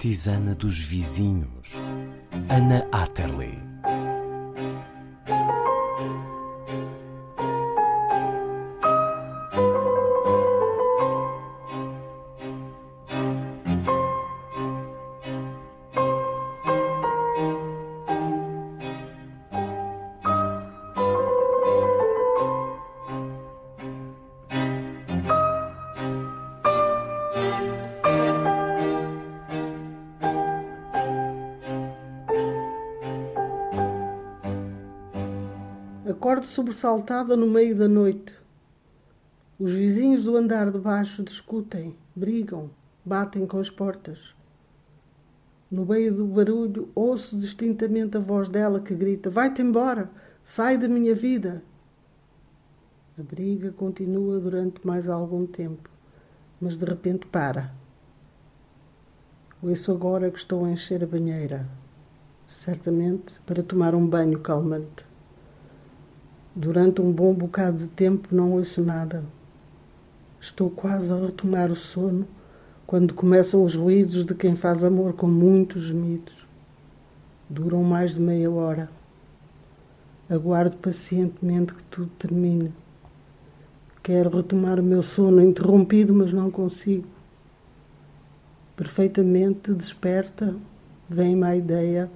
Tisana dos Vizinhos, Ana Atterley. Acordo sobressaltada no meio da noite. Os vizinhos do andar de baixo discutem, brigam, batem com as portas. No meio do barulho, ouço distintamente a voz dela que grita: Vai-te embora! Sai da minha vida! A briga continua durante mais algum tempo, mas de repente para. Ouço agora que estou a encher a banheira, certamente para tomar um banho calmante. Durante um bom bocado de tempo não ouço nada. Estou quase a retomar o sono quando começam os ruídos de quem faz amor com muitos gemidos. Duram mais de meia hora. Aguardo pacientemente que tudo termine. Quero retomar o meu sono interrompido, mas não consigo. Perfeitamente desperta, vem-me à ideia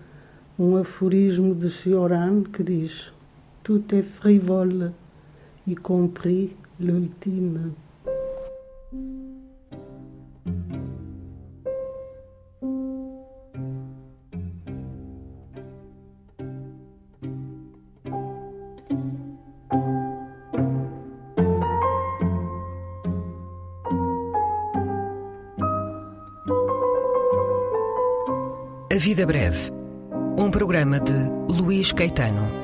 um aforismo de Cioran que diz tout est frivole, y compris l'ultime. A Vida Breve, um programa de Luís Caetano.